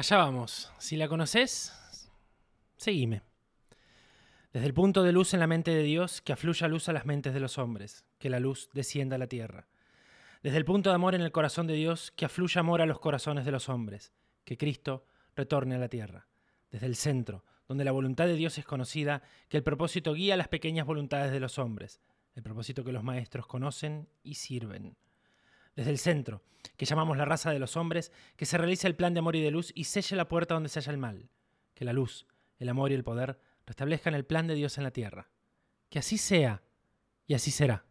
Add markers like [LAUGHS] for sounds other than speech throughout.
Allá vamos. Si la conoces, seguime. Desde el punto de luz en la mente de Dios, que afluya luz a las mentes de los hombres, que la luz descienda a la tierra. Desde el punto de amor en el corazón de Dios, que afluya amor a los corazones de los hombres, que Cristo retorne a la tierra. Desde el centro, donde la voluntad de Dios es conocida, que el propósito guía las pequeñas voluntades de los hombres, el propósito que los maestros conocen y sirven desde el centro, que llamamos la raza de los hombres, que se realice el plan de amor y de luz y selle la puerta donde se halla el mal, que la luz, el amor y el poder restablezcan el plan de Dios en la tierra. Que así sea y así será.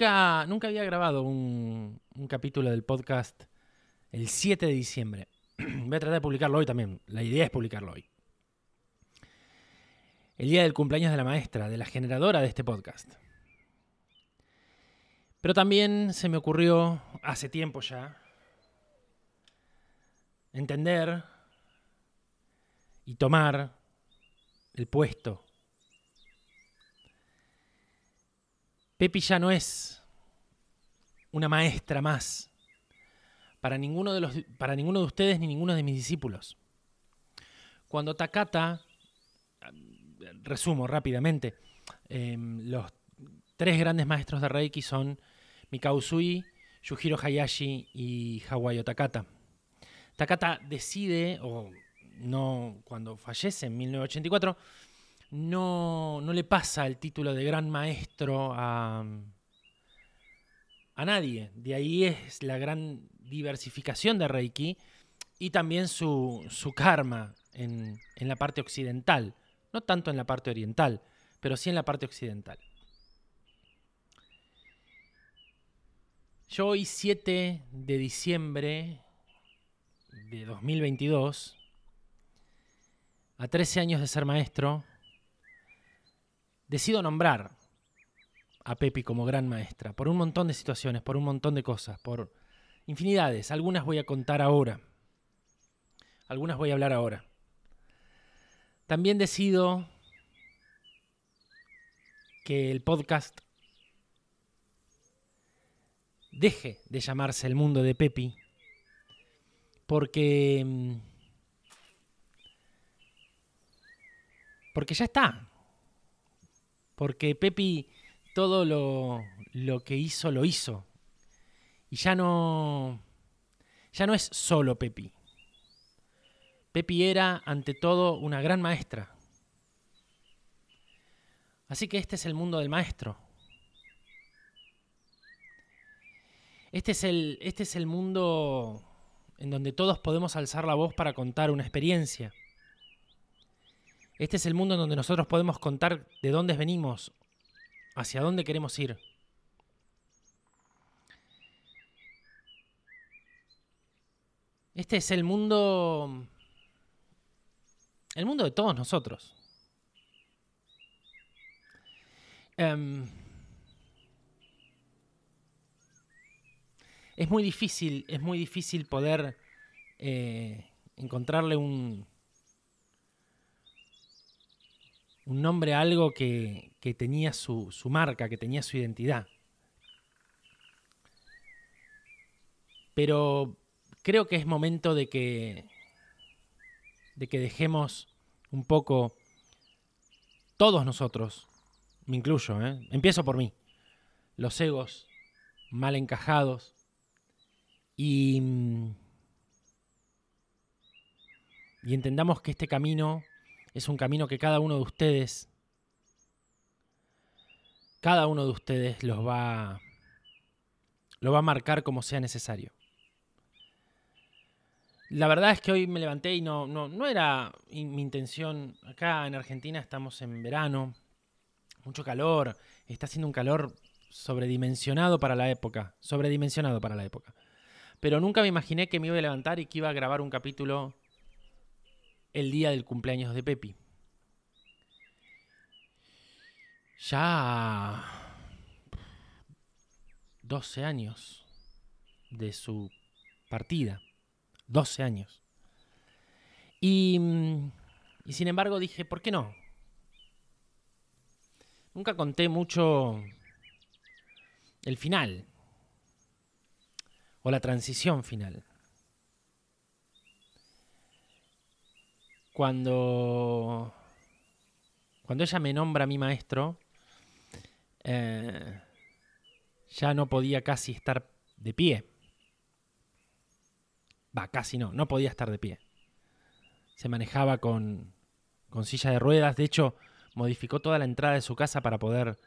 Nunca, había grabado un, un capítulo del podcast el 7 de diciembre. [CLEARS THROAT] Voy a tratar de publicarlo hoy también. La idea es publicarlo hoy. El día del cumpleaños de la maestra, de la generadora de este podcast. Pero también se me ocurrió, hace tiempo ya, entender y tomar el puesto. Pepi ya no es una maestra más para ninguno de, los, para ninguno de ustedes ni ninguno de mis discípulos. Cuando Takata, resumo rápidamente, eh, los tres grandes maestros de Reiki son Mikao Usui, Yujiro Hayashi y Hawayo Takata. Takata decide, o no, cuando fallece en 1984, no, no le pasa el título de gran maestro a, a nadie. De ahí es la gran diversificación de Reiki y también su, su karma en, en, la parte occidental. No tanto en la parte oriental, pero sí en la parte occidental. Yo hoy 7 de diciembre de 2022, a 13 años de ser maestro, decido nombrar a Pepi como gran maestra, por un montón de situaciones, por un montón de cosas, por infinidades. Algunas voy a contar ahora, algunas voy a hablar ahora. También decido que el podcast deje de llamarse El Mundo de Pepi, porque... Porque ya está, porque Pepi todo lo, lo, que hizo lo hizo. Y ya no. Ya no es solo Pepi. Pepi era, ante todo, una gran maestra. Así que este es el mundo del maestro. Este es el, este es el mundo en donde todos podemos alzar la voz para contar una experiencia. Este es el mundo en donde nosotros podemos contar de dónde venimos, hacia dónde queremos ir. Este es el mundo. El mundo de todos nosotros. Um, es muy difícil, es muy difícil poder eh, encontrarle un, un nombre a algo que, que tenía su, su, marca, que tenía su identidad. Pero creo que es momento de que, de que dejemos un poco, todos nosotros, me incluyo, ¿eh? empiezo por mí, los egos mal encajados y, y entendamos que este camino es un camino que cada uno de ustedes, cada uno de ustedes los va, lo va a marcar como sea necesario. La verdad es que hoy me levanté y no, no, no era mi intención. Acá en Argentina estamos en verano, mucho calor, está haciendo un calor sobredimensionado para la época, sobredimensionado para la época. Pero nunca me imaginé que me iba a levantar y que iba a grabar un capítulo el día del cumpleaños de Pepi. Ya 12 años de su partida. 12 años. Y, mm, y sin embargo dije, ¿por qué no? Nunca conté mucho el final o la transición final. Cuando, cuando ella me nombra a mi maestro, eh, ya no podía casi estar de pie. Va, casi no, no podía estar de pie. Se manejaba con, con silla de ruedas. De hecho, modificó toda la entrada de su casa para poder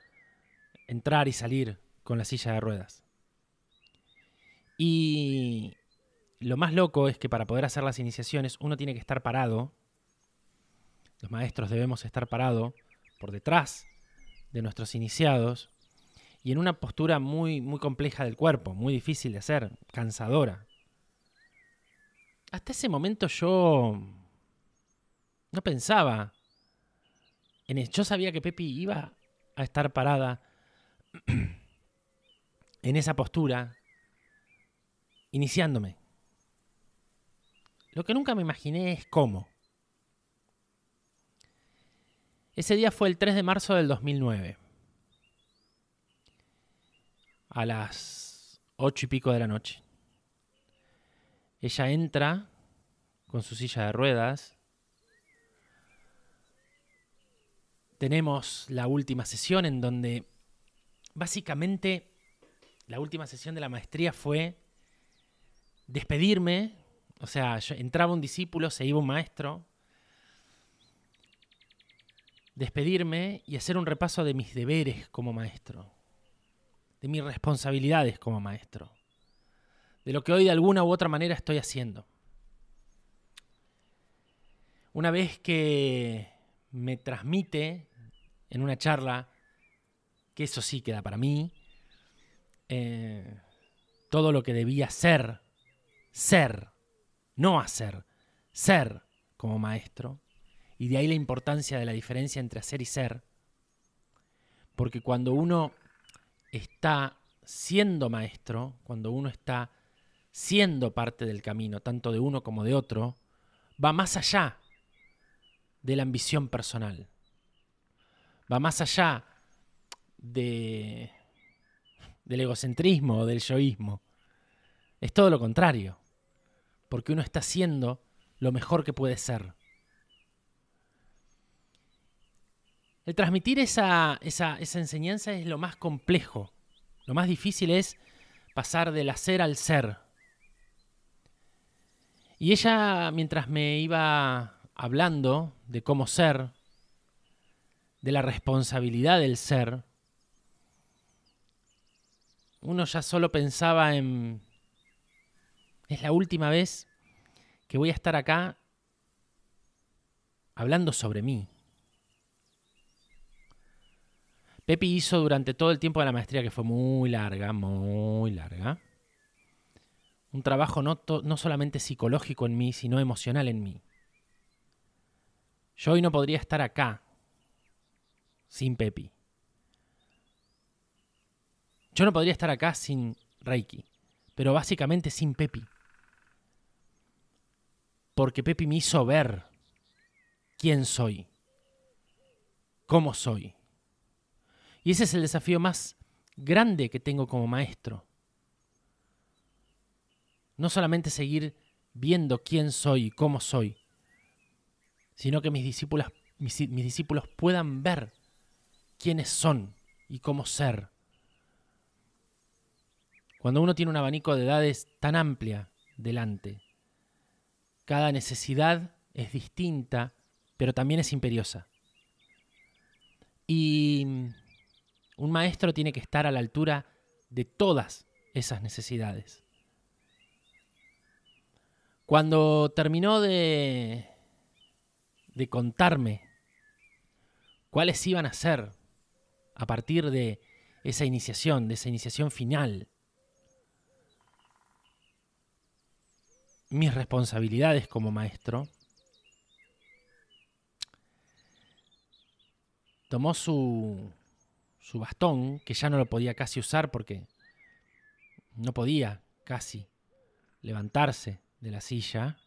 entrar y salir con la silla de ruedas. Y lo más loco es que para poder hacer las iniciaciones uno tiene que estar parado. Los maestros debemos estar parados por detrás de nuestros iniciados y en una postura muy, muy compleja del cuerpo, muy difícil de hacer, cansadora. Hasta ese momento yo no pensaba en eso. Yo sabía que Pepi iba a estar parada [CLEARS THROAT] en esa postura, iniciándome. Lo que nunca me imaginé es cómo. Ese día fue el 3 de marzo del 2009. A las ocho y pico de la noche. Ella entra con su silla de ruedas. Tenemos la última sesión en donde básicamente la última sesión de la maestría fue despedirme. O sea, entraba un discípulo, se iba un maestro. Despedirme y hacer un repaso de mis deberes como maestro. De mis responsabilidades como maestro. De lo que hoy de alguna u otra manera estoy haciendo. Una vez que me transmite en una charla, que eso sí queda para mí, eh, todo lo que debía ser, ser, no hacer, ser como maestro. Y de ahí la importancia de la diferencia entre hacer y ser. Porque cuando uno está siendo maestro, cuando uno está siendo parte del camino, tanto de uno como de otro, va más allá de la ambición personal. Va más allá de del egocentrismo o del yoísmo. Es todo lo contrario, porque uno está haciendo lo mejor que puede ser. El transmitir esa, enseñanza es lo más complejo. Lo más difícil es pasar del hacer al ser. Y ella, mientras me iba hablando de cómo ser, de la responsabilidad del ser, uno ya solo pensaba en... Es la última vez que voy a estar acá hablando sobre mí. Pepi hizo durante todo el tiempo de la maestría, que fue muy larga, muy larga, un trabajo no, no solamente psicológico en mí, sino emocional en mí. Yo hoy no podría estar acá sin Pepi. Yo no podría estar acá sin Reiki, pero básicamente sin Pepi. Porque Pepi me hizo ver quién soy, cómo soy. Y ese es el desafío más grande que tengo como maestro. No solamente seguir viendo quién soy y cómo soy, sino que mis discípulos, mis, mis discípulos puedan ver quiénes son y cómo ser. Cuando uno tiene un abanico de edades tan amplia delante, cada necesidad es distinta, pero también es imperiosa. Y un maestro tiene que estar a la altura de todas esas necesidades. Cuando terminó de, de contarme cuáles iban a ser a partir de esa iniciación, de esa iniciación final, mis responsabilidades como maestro, tomó su, su bastón, que ya no lo podía casi usar porque no podía casi levantarse de la silla,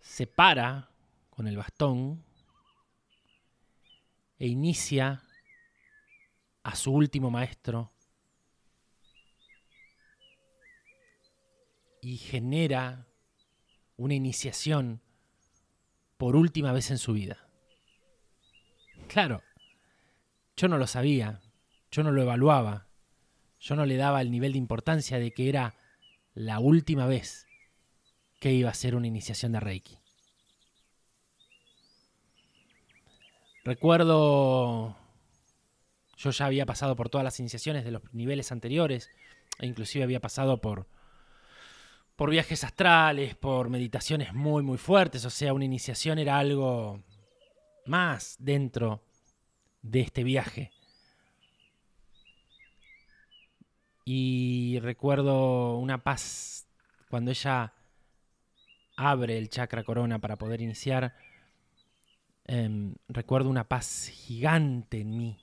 se para con el bastón e inicia a su último maestro y genera una iniciación por última vez en su vida. Claro, yo no lo sabía, yo no lo evaluaba, yo no le daba el nivel de importancia de que era la última vez que iba a ser una iniciación de Reiki. Recuerdo, yo ya había pasado por todas las iniciaciones de los niveles anteriores, e inclusive había pasado por, por viajes astrales, por meditaciones muy, muy fuertes, o sea, una iniciación era algo más dentro de este viaje. Y recuerdo una paz cuando ella abre el chakra corona para poder iniciar. Em, recuerdo una paz gigante en mí.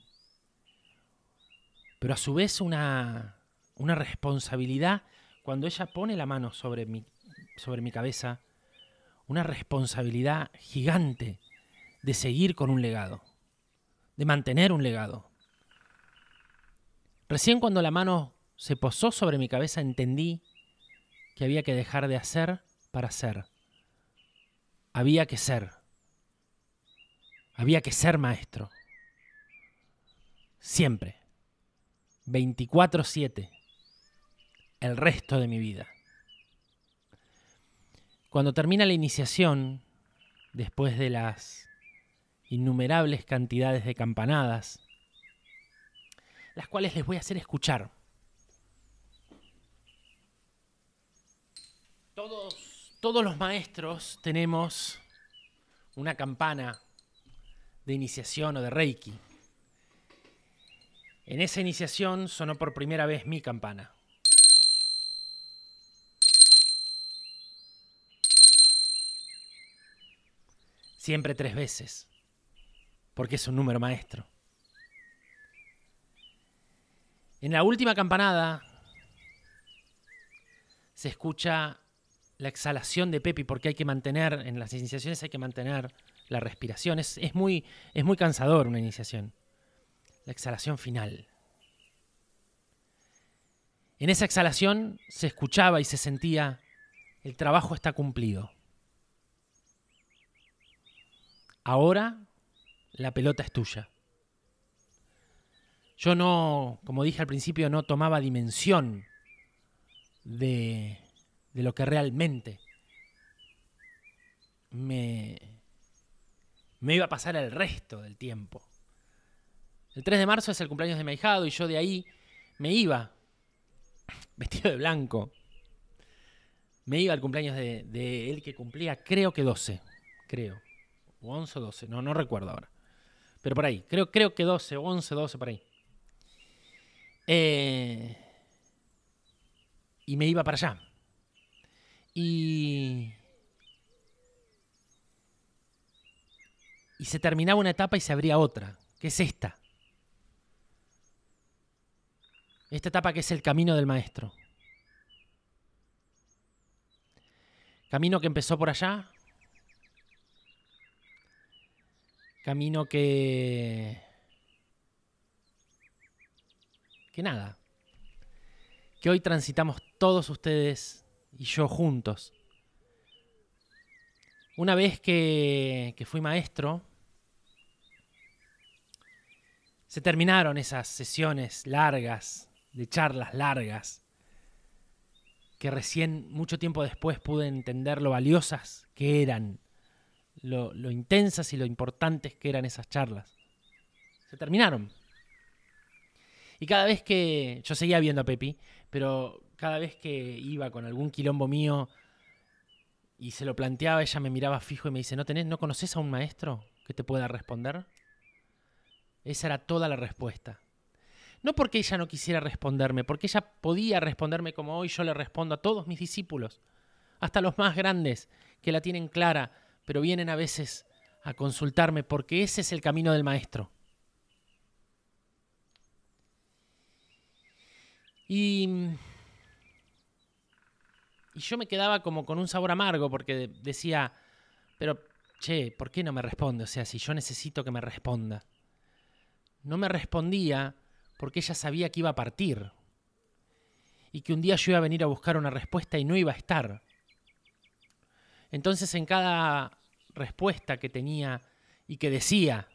Pero a su vez una, una responsabilidad cuando ella pone la mano sobre mi, sobre mi cabeza. Una responsabilidad gigante de seguir con un legado, de mantener un legado. Recién cuando la mano se posó sobre mi cabeza entendí que había que dejar de hacer para ser. Había que ser. Había que ser maestro. Siempre. 24/7. El resto de mi vida. Cuando termina la iniciación, después de las innumerables cantidades de campanadas, las cuales les voy a hacer escuchar Todos, los maestros tenemos una campana de iniciación o de Reiki. En esa iniciación sonó por primera vez mi campana. Siempre tres veces, porque es un número maestro. En la última campanada se escucha la exhalación de Pepi, porque hay que mantener, en las iniciaciones hay que mantener la respiración. Es, muy, es muy cansador una iniciación. La exhalación final. En esa exhalación se escuchaba y se sentía, el trabajo está cumplido. Ahora la pelota es tuya. Yo no, como dije al principio, no tomaba dimensión de, de lo que realmente me, me iba a pasar el resto del tiempo. El 3 de marzo es el cumpleaños de mi y yo de ahí me iba, vestido de blanco. Me iba al cumpleaños de, él que cumplía, creo que 12, creo. O 11 o 12, no, no recuerdo ahora. Pero por ahí, creo, creo que 12, 11, 12, por ahí. Eh, y me iba para allá. Y, y se terminaba una etapa y se abría otra, que es esta. Esta etapa que es el camino del maestro. Camino que empezó por allá. Camino que... Que nada. Que hoy transitamos todos ustedes y yo juntos. Una vez que, fui maestro, se terminaron esas sesiones largas, de charlas largas, que recién, mucho tiempo después, pude entender lo valiosas que eran, lo, intensas y lo importantes que eran esas charlas. Se terminaron. Y cada vez que yo seguía viendo a Pepi, pero cada vez que iba con algún quilombo mío y se lo planteaba, ella me miraba fijo y me dice, ¿no, ¿no conoces a un maestro que te pueda responder? Esa era toda la respuesta. No porque ella no quisiera responderme, porque ella podía responderme como hoy yo le respondo a todos mis discípulos, hasta los más grandes, que la tienen clara, pero vienen a veces a consultarme porque ese es el camino del maestro. Y, y yo me quedaba como con un sabor amargo porque decía, pero, che, ¿por qué no me responde? O sea, si yo necesito que me responda. No me respondía porque ella sabía que iba a partir y que un día yo iba a venir a buscar una respuesta y no iba a estar. Entonces en cada respuesta que tenía y que decía,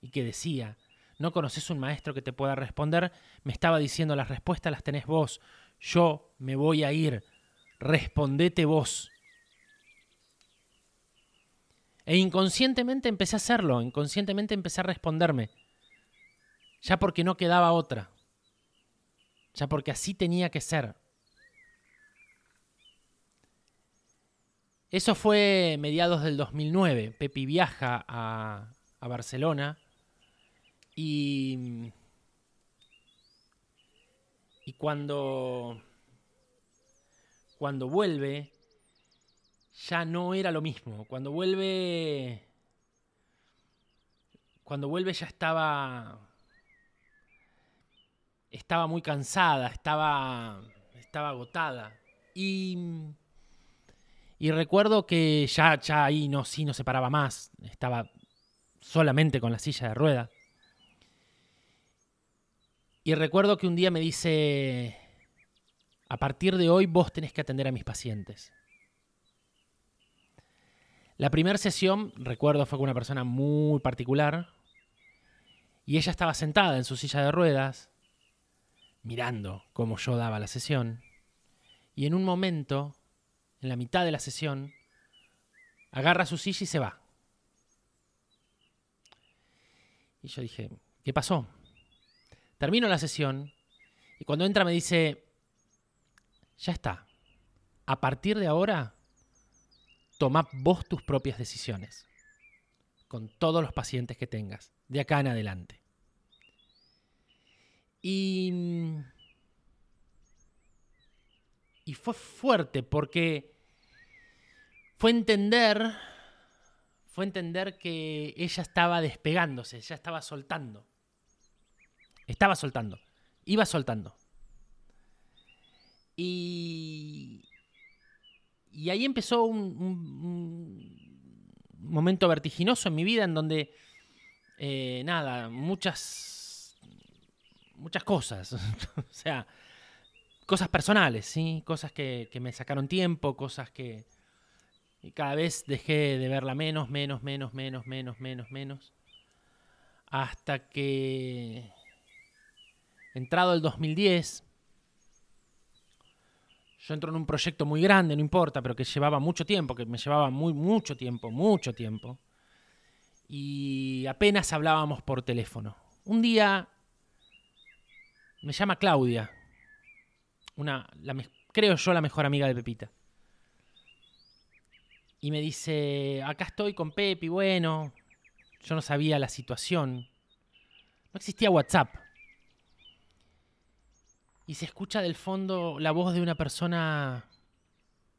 y que decía, no conoces un maestro que te pueda responder, me estaba diciendo las respuestas las tenés vos, yo me voy a ir, respondete vos. E inconscientemente empecé a hacerlo, inconscientemente empecé a responderme, ya porque no quedaba otra, ya porque así tenía que ser. Eso fue mediados del 2009. Pepi viaja a, a Barcelona y, y cuando, cuando vuelve ya no era lo mismo. Cuando vuelve, cuando vuelve ya estaba, estaba muy cansada, estaba, estaba agotada y y recuerdo que ya, ya ahí no, sí no se paraba más, estaba solamente con la silla de ruedas. Y recuerdo que un día me dice, a partir de hoy vos tenés que atender a mis pacientes. La primera sesión, recuerdo, fue con una persona muy particular y ella estaba sentada en su silla de ruedas, mirando cómo yo daba la sesión. Y en un momento en la mitad de la sesión, agarra su silla y se va. Y yo dije, ¿qué pasó? Termino la sesión y cuando entra me dice, ya está, a partir de ahora, toma vos tus propias decisiones con todos los pacientes que tengas, de acá en adelante. Y y fue fuerte porque fue entender, fue entender que ella estaba despegándose, ya estaba soltando. Estaba soltando, iba soltando. Y, y ahí empezó un, momento vertiginoso en mi vida en donde, eh, nada, muchas, muchas cosas. [LAUGHS] o sea, cosas personales, ¿sí? Cosas que, me sacaron tiempo, cosas que cada vez dejé de verla menos, menos, menos, menos, menos, menos, menos. Hasta que, entrado el 2010, yo entro en un proyecto muy grande, no importa, pero que llevaba mucho tiempo, que me llevaba muy, mucho tiempo, mucho tiempo. Y apenas hablábamos por teléfono. Un día me llama Claudia, una, creo yo, la mejor amiga de Pepita. Y me dice, acá estoy con Pepi, bueno, yo no sabía la situación. No existía WhatsApp. Y se escucha del fondo la voz de una persona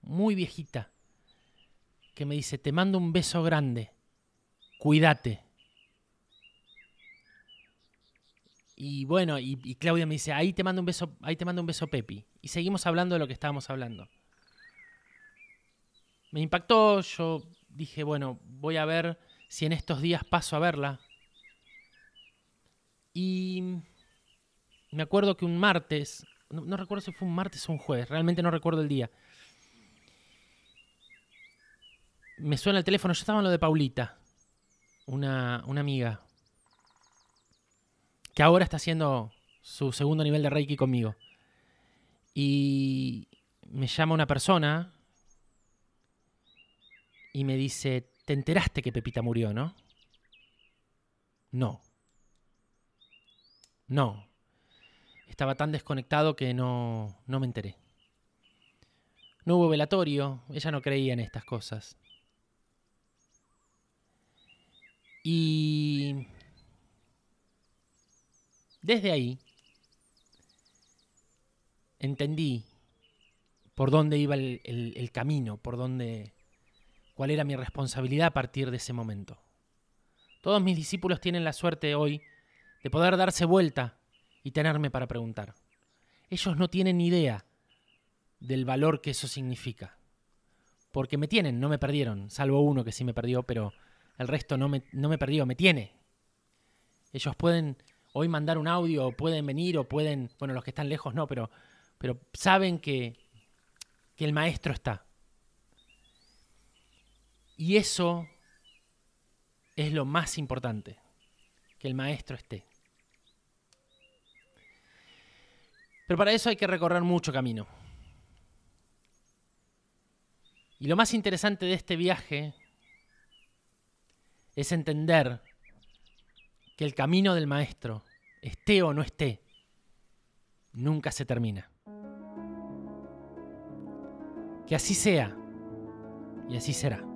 muy viejita que me dice, te mando un beso grande, cuídate. Y bueno, y, Claudia me dice, ahí te mando un beso, ahí te mando un beso Pepi. Y seguimos hablando de lo que estábamos hablando. Me impactó, yo dije, bueno, voy a ver si en estos días paso a verla. Y me acuerdo que un martes, no, recuerdo si fue un martes o un jueves, realmente no recuerdo el día. Me suena el teléfono, yo estaba en lo de Paulita, una, una amiga que ahora está haciendo su segundo nivel de Reiki conmigo. Y me llama una persona y me dice, ¿te enteraste que Pepita murió, no? No. No. Estaba tan desconectado que no, no me enteré. No hubo velatorio, ella no creía en estas cosas. Y desde ahí entendí por dónde iba el, camino, por dónde, cuál era mi responsabilidad a partir de ese momento. Todos mis discípulos tienen la suerte hoy de poder darse vuelta y tenerme para preguntar. ellos no tienen idea del valor que eso significa. Porque me tienen, no me perdieron, salvo uno que sí me perdió, pero el resto no me, no me perdió, me tiene. Ellos pueden hoy mandar un audio, o pueden venir, o pueden, bueno, los que están lejos no, pero, pero saben que, que el maestro está. Y eso es lo más importante, que el maestro esté. Pero para eso hay que recorrer mucho camino. Y lo más interesante de este viaje es entender que el camino del maestro, esté o no esté, nunca se termina. Que así sea y así será.